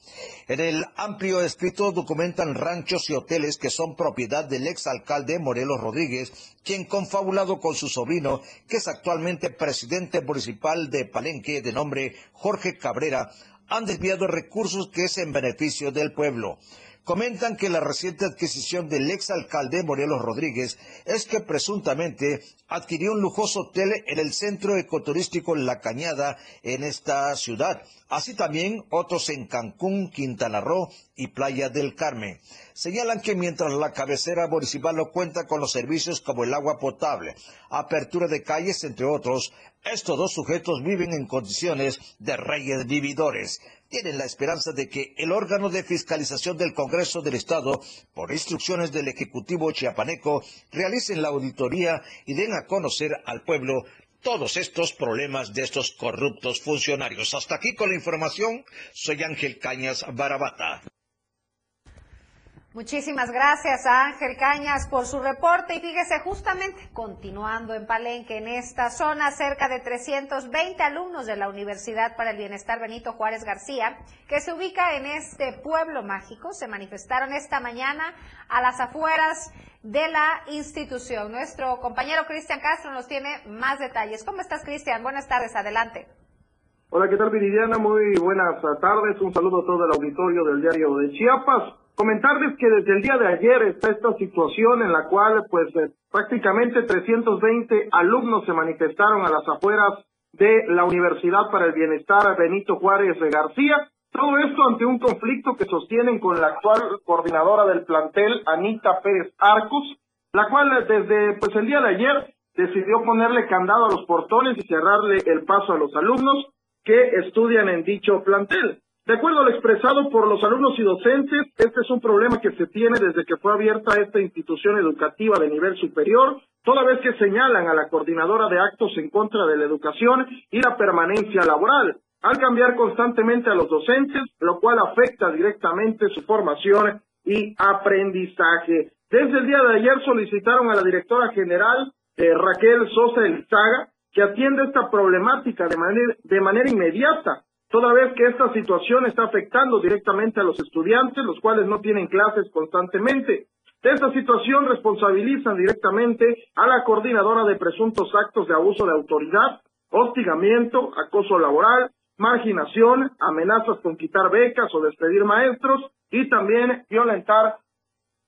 En el amplio escrito documentan ranchos y hoteles que son propiedad del exalcalde Morelos Rodríguez, quien confabulado con su sobrino, que es actualmente presidente municipal de Palenque de nombre Jorge Cabrera, han desviado recursos que es en beneficio del pueblo. Comentan que la reciente adquisición del exalcalde Morelos Rodríguez es que presuntamente adquirió un lujoso hotel en el centro ecoturístico La Cañada en esta ciudad. Así también otros en Cancún, Quintana Roo y Playa del Carmen. Señalan que mientras la cabecera municipal no cuenta con los servicios como el agua potable, apertura de calles, entre otros, estos dos sujetos viven en condiciones de reyes vividores tienen la esperanza de que el órgano de fiscalización del Congreso del Estado, por instrucciones del Ejecutivo chiapaneco, realicen la auditoría y den a conocer al pueblo todos estos problemas de estos corruptos funcionarios. Hasta aquí con la información. Soy Ángel Cañas Barabata. Muchísimas gracias a Ángel Cañas por su reporte y fíjese justamente continuando en Palenque, en esta zona, cerca de 320 alumnos de la Universidad para el Bienestar Benito Juárez García, que se ubica en este pueblo mágico, se manifestaron esta mañana a las afueras de la institución. Nuestro compañero Cristian Castro nos tiene más detalles. ¿Cómo estás, Cristian? Buenas tardes, adelante. Hola, ¿qué tal, Viridiana? Muy buenas tardes. Un saludo a todo el auditorio del diario de Chiapas. Comentarles que desde el día de ayer está esta situación en la cual, pues, eh, prácticamente 320 alumnos se manifestaron a las afueras de la Universidad para el Bienestar Benito Juárez García. Todo esto ante un conflicto que sostienen con la actual coordinadora del plantel, Anita Pérez Arcos, la cual desde pues el día de ayer decidió ponerle candado a los portones y cerrarle el paso a los alumnos que estudian en dicho plantel. De acuerdo a lo expresado por los alumnos y docentes, este es un problema que se tiene desde que fue abierta esta institución educativa de nivel superior, toda vez que señalan a la coordinadora de actos en contra de la educación y la permanencia laboral, al cambiar constantemente a los docentes, lo cual afecta directamente su formación y aprendizaje. Desde el día de ayer solicitaron a la directora general eh, Raquel Sosa Elizaga que atienda esta problemática de manera, de manera inmediata toda vez que esta situación está afectando directamente a los estudiantes, los cuales no tienen clases constantemente. De esta situación responsabilizan directamente a la coordinadora de presuntos actos de abuso de autoridad, hostigamiento, acoso laboral, marginación, amenazas con quitar becas o despedir maestros y también violentar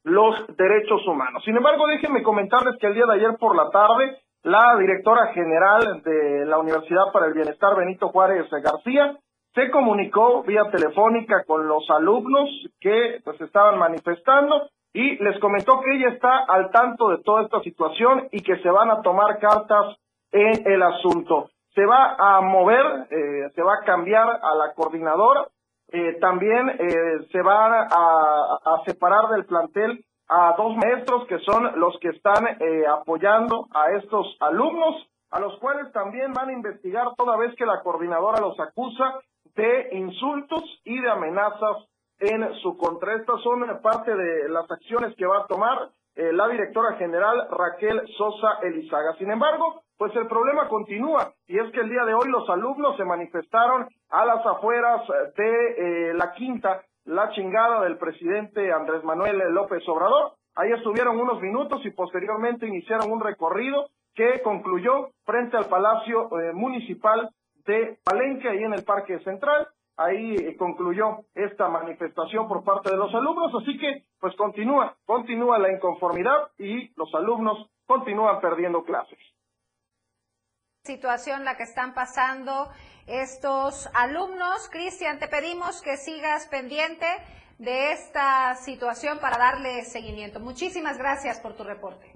los derechos humanos. Sin embargo, déjenme comentarles que el día de ayer por la tarde, la directora general de la Universidad para el Bienestar, Benito Juárez García, se comunicó vía telefónica con los alumnos que pues estaban manifestando y les comentó que ella está al tanto de toda esta situación y que se van a tomar cartas en el asunto. Se va a mover, eh, se va a cambiar a la coordinadora, eh, también eh, se va a, a, separar del plantel a dos maestros que son los que están apoyando a estos alumnos, a los cuales también van a investigar toda vez que la coordinadora los acusa de insultos y de amenazas en su contra. Estas son parte de las acciones que va a tomar eh, la directora general Raquel Sosa Elizaga. Sin embargo, pues el problema continúa y es que el día de hoy los alumnos se manifestaron a las afueras de eh, la quinta, la chingada del presidente Andrés Manuel López Obrador. Ahí estuvieron unos minutos y posteriormente iniciaron un recorrido que concluyó frente al Palacio eh, Municipal de Palenque, ahí en el Parque Central. Ahí eh, concluyó esta manifestación por parte de los alumnos, así que pues continúa, continúa la inconformidad y los alumnos continúan perdiendo clases. Situación la que están pasando estos alumnos. Cristian, te pedimos que sigas pendiente de esta situación para darle seguimiento. Muchísimas gracias por tu reporte.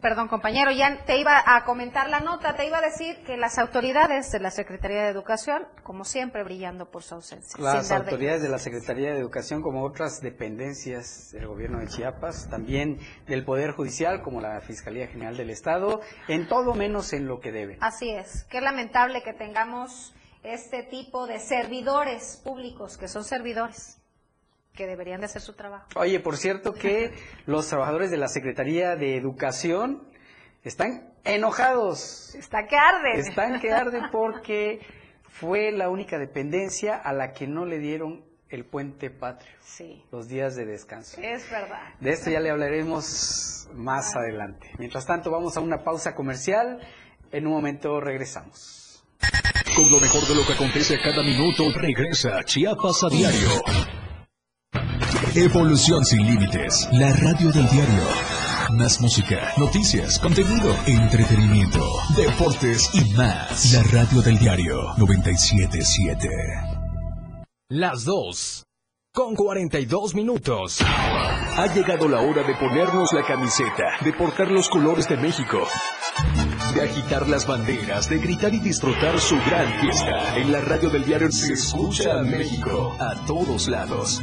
Perdón, compañero, ya te iba a comentar la nota, te iba a decir que las autoridades de la Secretaría de Educación, como siempre, brillando por su ausencia. Las autoridades de la Secretaría de Educación, como otras dependencias del gobierno de Chiapas, también del Poder Judicial, como la Fiscalía General del Estado, en todo menos en lo que debe. Así es, qué lamentable que tengamos este tipo de servidores públicos, que son servidores que deberían de hacer su trabajo. Oye, por cierto que los trabajadores de la Secretaría de Educación están enojados. Están que arden. Están que arden porque fue la única dependencia a la que no le dieron el puente patrio. Sí. Los días de descanso. Es verdad. De esto ya le hablaremos más adelante. Mientras tanto, vamos a una pausa comercial. En un momento regresamos. Con lo mejor de lo que acontece cada minuto, regresa Chiapas a diario. Evolución sin límites. La radio del diario. Más música, noticias, contenido, entretenimiento, deportes y más. La radio del diario 977. Las dos. Con 42 minutos. Ha llegado la hora de ponernos la camiseta, de portar los colores de México, de agitar las banderas, de gritar y disfrutar su gran fiesta. En la radio del diario se escucha a México a todos lados.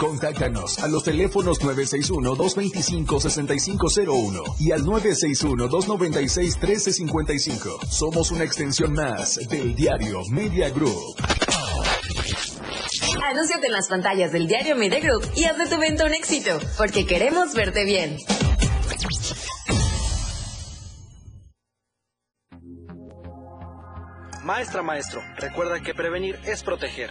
Contáctanos a los teléfonos 961-225-6501 y al 961-296-1355. Somos una extensión más del diario Media Group. Anúnciate en las pantallas del diario Media Group y haz de tu evento un éxito, porque queremos verte bien. Maestra, maestro, recuerda que prevenir es proteger.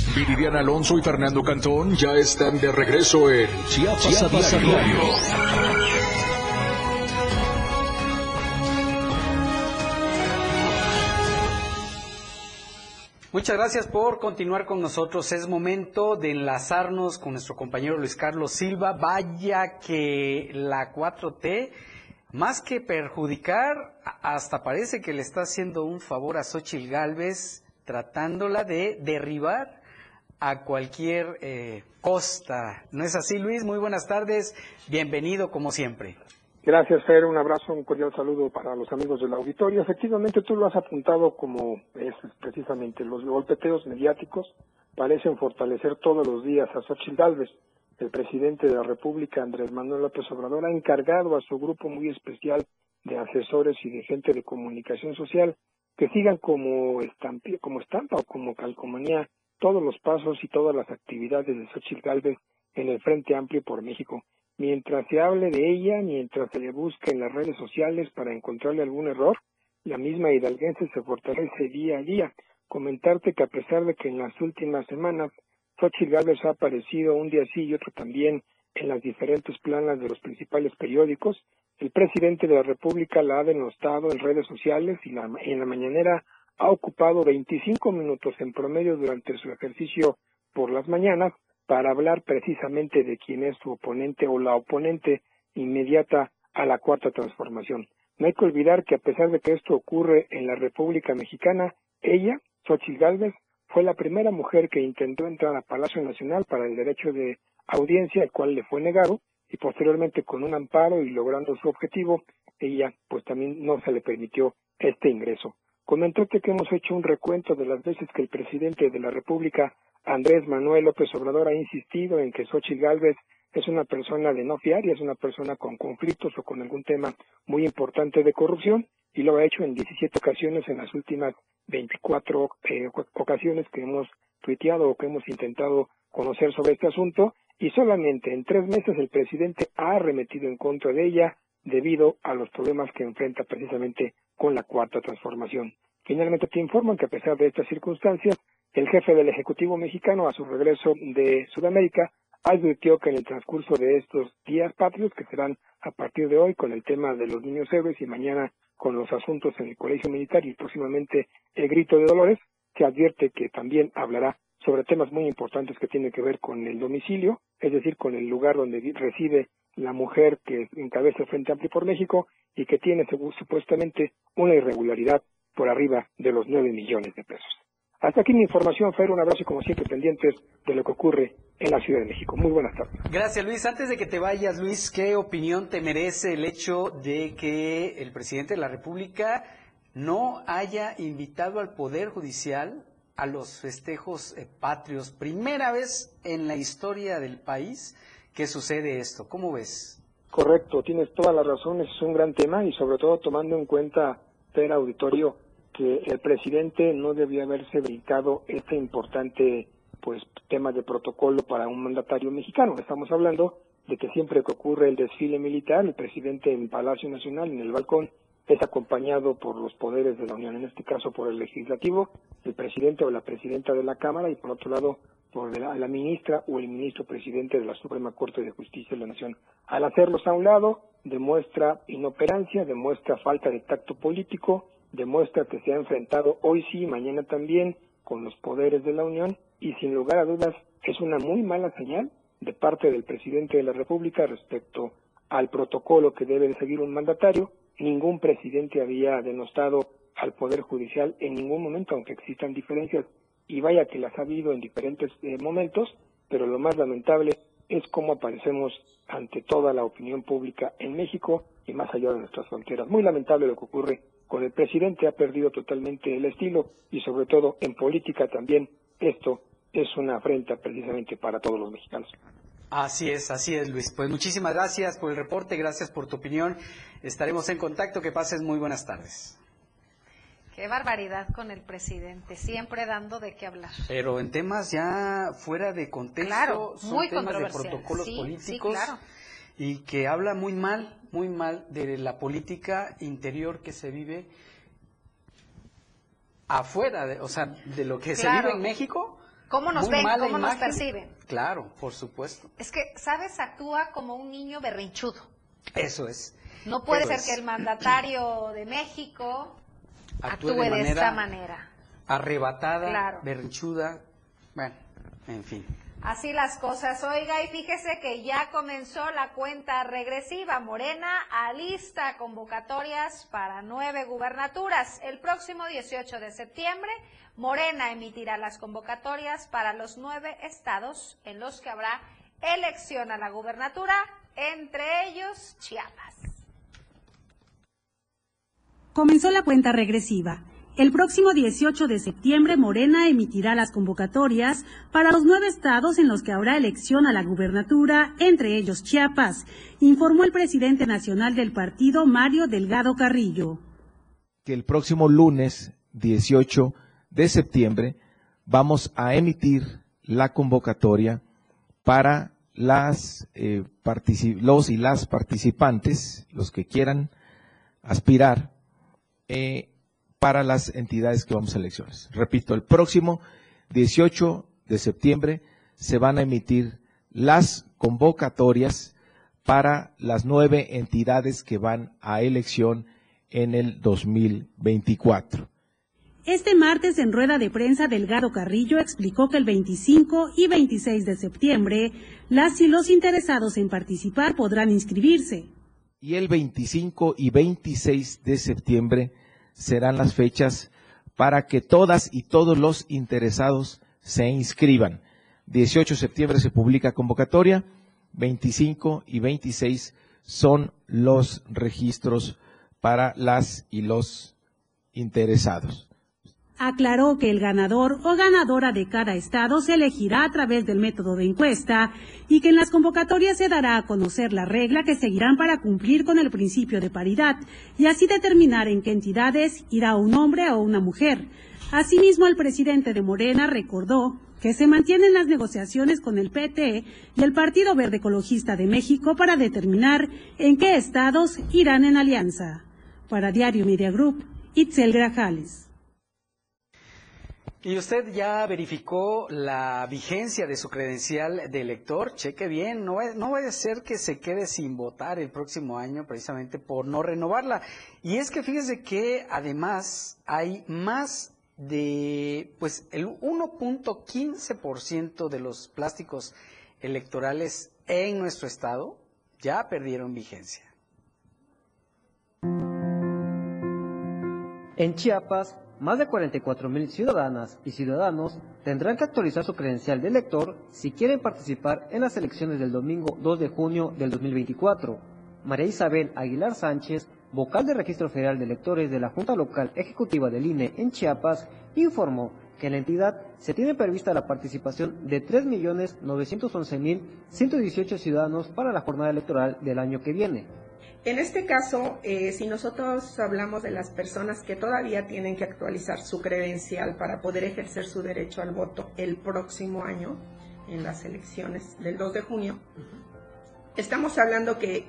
Viridiana Alonso y Fernando Cantón ya están de regreso en Chiapas, a diario. Muchas gracias por continuar con nosotros. Es momento de enlazarnos con nuestro compañero Luis Carlos Silva. Vaya que la 4T, más que perjudicar, hasta parece que le está haciendo un favor a Xochil Gálvez, tratándola de derribar a cualquier eh, costa. ¿No es así, Luis? Muy buenas tardes. Bienvenido como siempre. Gracias, Fer. Un abrazo, un cordial saludo para los amigos del auditorio. Efectivamente, tú lo has apuntado como es precisamente los golpeteos mediáticos parecen fortalecer todos los días a Xochitl Gálvez. El presidente de la República, Andrés Manuel López Obrador, ha encargado a su grupo muy especial de asesores y de gente de comunicación social que sigan como, como estampa o como calcomanía todos los pasos y todas las actividades de Xochitl Gálvez en el Frente Amplio por México mientras se hable de ella, mientras se le busque en las redes sociales para encontrarle algún error, la misma hidalguense se fortalece día a día. Comentarte que a pesar de que en las últimas semanas Xochitl Gálvez ha aparecido un día sí y otro también en las diferentes planas de los principales periódicos, el presidente de la República la ha denostado en redes sociales y en la mañanera ha ocupado 25 minutos en promedio durante su ejercicio por las mañanas para hablar precisamente de quién es su oponente o la oponente inmediata a la cuarta transformación. No hay que olvidar que a pesar de que esto ocurre en la República Mexicana, ella, Xochitl Gálvez, fue la primera mujer que intentó entrar a Palacio Nacional para el derecho de audiencia, el cual le fue negado, y posteriormente con un amparo y logrando su objetivo, ella pues también no se le permitió este ingreso. Comentó que hemos hecho un recuento de las veces que el presidente de la República Andrés Manuel López Obrador ha insistido en que Xochitl Gálvez es una persona de no fiar es una persona con conflictos o con algún tema muy importante de corrupción y lo ha hecho en 17 ocasiones en las últimas 24 eh, ocasiones que hemos tuiteado o que hemos intentado conocer sobre este asunto y solamente en tres meses el presidente ha arremetido en contra de ella debido a los problemas que enfrenta precisamente con la cuarta transformación. Finalmente te informan que a pesar de estas circunstancias, el jefe del Ejecutivo mexicano, a su regreso de Sudamérica, advirtió que en el transcurso de estos días patrios, que serán a partir de hoy con el tema de los niños héroes y mañana con los asuntos en el Colegio Militar y próximamente el Grito de Dolores, se advierte que también hablará sobre temas muy importantes que tienen que ver con el domicilio, es decir, con el lugar donde reside la mujer que encabeza el Frente Amplio por México y que tiene supuestamente una irregularidad por arriba de los nueve millones de pesos. Hasta aquí mi información, Fer. Un abrazo y como siempre pendientes de lo que ocurre en la Ciudad de México. Muy buenas tardes. Gracias, Luis. Antes de que te vayas, Luis, ¿qué opinión te merece el hecho de que el presidente de la República no haya invitado al Poder Judicial a los festejos eh, patrios? Primera vez en la historia del país que sucede esto. ¿Cómo ves? Correcto, tienes toda la razón. Es un gran tema y sobre todo tomando en cuenta, Fer Auditorio, que el presidente no debía haberse brincado este importante pues tema de protocolo para un mandatario mexicano. Estamos hablando de que siempre que ocurre el desfile militar, el presidente en Palacio Nacional, en el balcón, es acompañado por los poderes de la Unión, en este caso por el legislativo, el presidente o la presidenta de la Cámara y por otro lado por la, ministra o el ministro presidente de la Suprema Corte de Justicia de la Nación. Al hacerlos a un lado, demuestra inoperancia, demuestra falta de tacto político, demuestra que se ha enfrentado hoy sí, mañana también, con los poderes de la Unión y sin lugar a dudas es una muy mala señal de parte del presidente de la República respecto al protocolo que debe de seguir un mandatario. Ningún presidente había denostado al Poder Judicial en ningún momento, aunque existan diferencias, y vaya que las ha habido en diferentes eh, momentos, pero lo más lamentable es cómo aparecemos ante toda la opinión pública en México y más allá de nuestras fronteras. Muy lamentable lo que ocurre con el presidente, ha perdido totalmente el estilo y sobre todo en política también esto es una afrenta precisamente para todos los mexicanos. Así es, así es, Luis. Pues muchísimas gracias por el reporte, gracias por tu opinión. Estaremos en contacto. Que pases muy buenas tardes. Qué barbaridad con el presidente, siempre dando de qué hablar. Pero en temas ya fuera de contexto, claro, son temas de protocolos políticos. y que habla muy mal, muy mal de la política interior que se vive afuera, de, o sea, de lo que se vive en México. ¿Cómo nos muy ven? ¿Cómo nos perciben? Claro, por supuesto. Es que, ¿sabes? Actúa como un niño berrinchudo. Eso es. No puede Eso ser es. que el mandatario de México Actúe actúe de esta manera. Arrebatada, Claro. berrinchuda, bueno, en fin. Así las cosas. Oiga, y fíjese que ya comenzó la cuenta regresiva. Morena alista convocatorias para nueve gubernaturas. El próximo 18 de septiembre, Morena emitirá las convocatorias para los nueve estados en los que habrá elección a la gubernatura, entre ellos Chiapas. Comenzó la cuenta regresiva. El próximo 18 de septiembre, Morena emitirá las convocatorias para los nueve estados en los que habrá elección a la gubernatura, entre ellos Chiapas, informó el presidente nacional del partido, Mario Delgado Carrillo. que el próximo lunes 18 de septiembre vamos a emitir la convocatoria para las, eh, los y las participantes, los que quieran aspirar, eh, para las entidades que vamos a elecciones. Repito, el próximo 18 de septiembre se van a emitir las convocatorias para las nueve entidades que van a elección en el 2024. Este martes en rueda de prensa Delgado Carrillo explicó que el 25 y 26 de septiembre las y los interesados en participar podrán inscribirse. Y el 25 y 26 de septiembre serán las fechas para que todas y todos los interesados se inscriban. 18 de septiembre se publica convocatoria, 25 y 26 son los registros para las y los interesados. Aclaró que el ganador o ganadora de cada estado se elegirá a través del método de encuesta y que en las convocatorias se dará a conocer la regla que seguirán para cumplir con el principio de paridad y así determinar en qué entidades irá un hombre o una mujer. Asimismo, el presidente de Morena recordó que se mantienen las negociaciones con el PT y el Partido Verde Ecologista de México para determinar en qué estados irán en alianza. Para Diario Media Group, Itzel Grajales. ¿Y usted ya verificó la vigencia de su credencial de elector? Cheque bien, no, va- no a ser que se quede sin votar el próximo año precisamente por no renovarla. Y es que fíjese que además hay más de, pues el 1.15% de los plásticos electorales en nuestro estado ya perdieron vigencia. En Chiapas, más de 44 mil ciudadanas y ciudadanos tendrán que actualizar su credencial de elector si quieren participar en las elecciones del domingo 2 de junio del 2024. María Isabel Aguilar Sánchez, vocal del Registro Federal de Electores de la Junta Local Ejecutiva del INE en Chiapas, informó que en la entidad se tiene prevista la participación de 3.911.118 ciudadanos para la jornada electoral del año que viene. En este caso, eh, si nosotros hablamos de las personas que todavía tienen que actualizar su credencial para poder ejercer su derecho al voto el próximo año en las elecciones del 2 de junio, estamos hablando que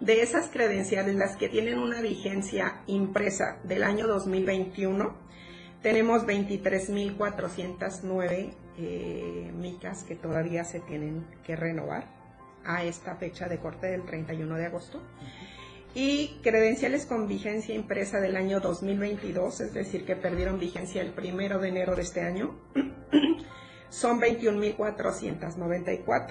de esas credenciales, las que tienen una vigencia impresa del año 2021, tenemos 23.409 eh, micas que todavía se tienen que renovar a esta fecha de corte del 31 de agosto. Y credenciales con vigencia impresa del año 2022, es decir, que perdieron vigencia el primero de enero de este año, son 21.494.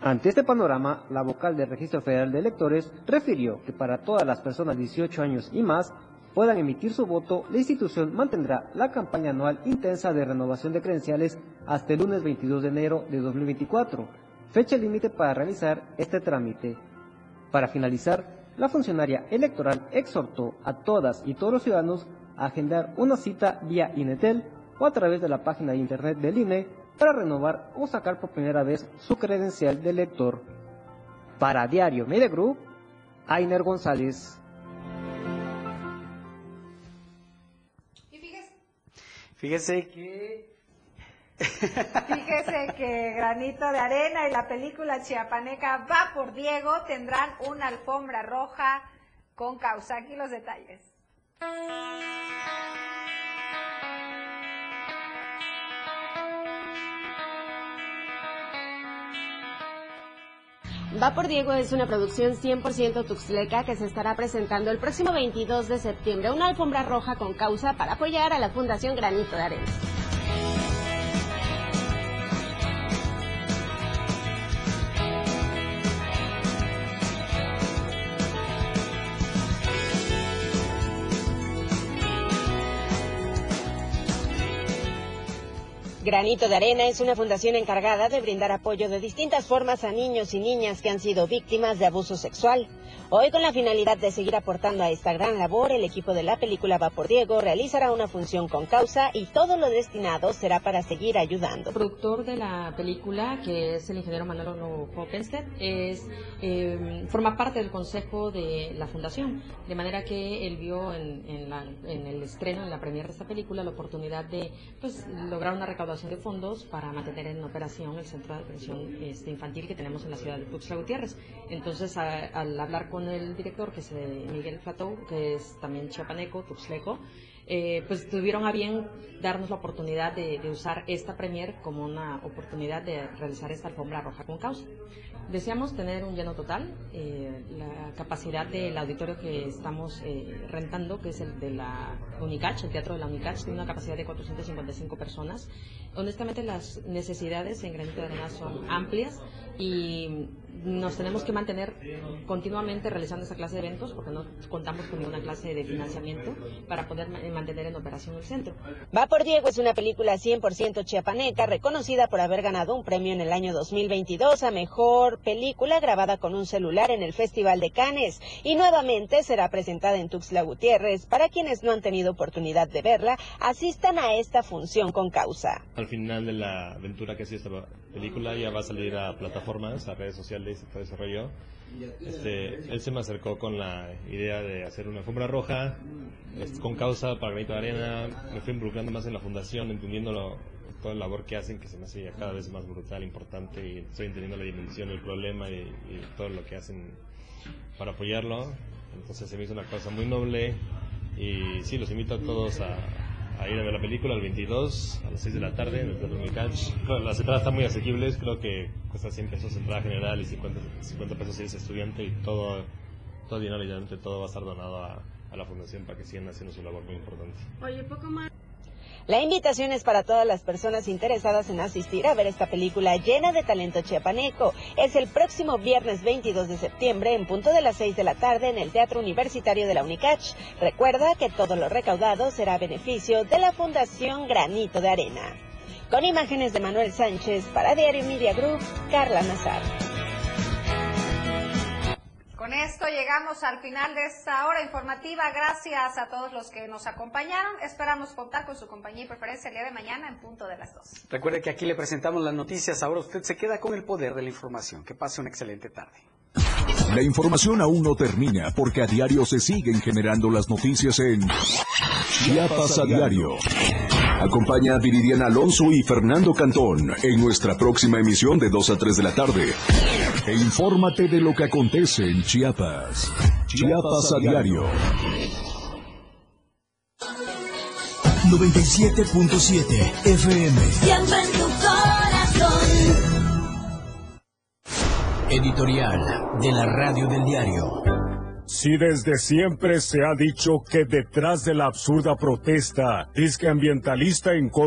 Ante este panorama, la vocal del Registro Federal de Electores refirió que para todas las personas de 18 años y más puedan emitir su voto, la institución mantendrá la campaña anual intensa de renovación de credenciales hasta el lunes 22 de enero de 2024, fecha límite para realizar este trámite. Para finalizar, la funcionaria electoral exhortó a todas y todos los ciudadanos a agendar una cita vía Inetel o a través de la página de internet del INE para renovar o sacar por primera vez su credencial de elector. Para Diario Media Group, Ainer González. Fíjese que Fíjese que Granito de Arena y la película Chiapaneca va por Diego tendrán una alfombra roja con causa. Aquí los detalles. Va por Diego es una producción 100% tuxleca que se estará presentando el próximo 22 de septiembre. Una alfombra roja con causa para apoyar a la Fundación Granito de Arena. Granito de Arena es una fundación encargada de brindar apoyo de distintas formas a niños y niñas que han sido víctimas de abuso sexual. Hoy, con la finalidad de seguir aportando a esta gran labor, el equipo de la película Va por Diego realizará una función con causa y todo lo destinado será para seguir ayudando. El productor de la película, que es el ingeniero Manolo Hoppenstedt, es, eh, forma parte del consejo de la fundación, de manera que él vio en, en, la, en el estreno, en la premiere de esta película, la oportunidad de pues, lograr una recaudación de fondos para mantener en operación el centro de atención este, infantil que tenemos en la ciudad de Tuxtla Gutiérrez. Entonces, a, al hablar con el director, que es Miguel Flatou, que es también chiapaneco, tuxleco, eh, pues tuvieron a bien darnos la oportunidad de, de, usar esta premier como una oportunidad de realizar esta alfombra roja con causa. Deseamos tener un lleno total. Eh, la capacidad del auditorio que estamos eh, rentando, que es el de la Unicach, el teatro de la Unicach, tiene una capacidad de 455 personas. Honestamente, las necesidades en Granito de Arena son amplias y nos tenemos que mantener continuamente realizando esa clase de eventos porque no contamos con ninguna clase de financiamiento para poder mantener en operación el centro. Va por Diego es una película 100% chiapaneca reconocida por haber ganado un premio en el año 2022 a mejor película grabada con un celular en el Festival de Cannes y nuevamente será presentada en Tuxtla Gutiérrez. Para quienes no han tenido oportunidad de verla, asistan a esta función con causa. Al final de la aventura que es esta película ya va a salir a plataformas, a redes sociales y todo ese rollo. Este, él se me acercó con la idea de hacer una alfombra roja con causa para Granito de Arena. Me fui involucrando más en la fundación, entendiendo lo, toda la labor que hacen, que se me hace cada vez más brutal, importante, y estoy entendiendo la dimensión del problema y, y todo lo que hacen para apoyarlo. Entonces se me hizo una cosa muy noble y sí, los invito a todos a, a ir a ver la película el 22 a las 6 de la tarde en el Teatro Unicach. Las entradas están muy asequibles, creo que cuesta 100 pesos entrada general y 50, 50 pesos si eres estudiante y todo, todo dinero, todo va a estar donado a, a la fundación para que sigan haciendo su labor muy importante. Oye, poco más. La invitación es para todas las personas interesadas en asistir a ver esta película llena de talento chiapaneco. Es el próximo viernes 22 de septiembre en punto de las 6 de la tarde en el Teatro Universitario de la Unicach. Recuerda que todo lo recaudado será a beneficio de la Fundación Granito de Arena. Con imágenes de Manuel Sánchez para Diario Media Group, Carla Nazar. Con esto llegamos al final de esta hora informativa. Gracias a todos los que nos acompañaron. Esperamos contar con su compañía y preferencia el día de mañana en punto de las 2. Recuerde que aquí le presentamos las noticias. Ahora usted se queda con el poder de la información. Que pase una excelente tarde. La información aún no termina porque a diario se siguen generando las noticias en Chiapas a diario. Acompaña a Viridiana Alonso y Fernando Cantón en nuestra próxima emisión de 2 a 3 de la tarde. E infórmate de lo que acontece en Chiapas. Chiapas a diario. 97.7 FM. Siempre en tu corazón. Editorial de la Radio del Diario. Si desde siempre se ha dicho que detrás de la absurda protesta, disque ambientalista en contra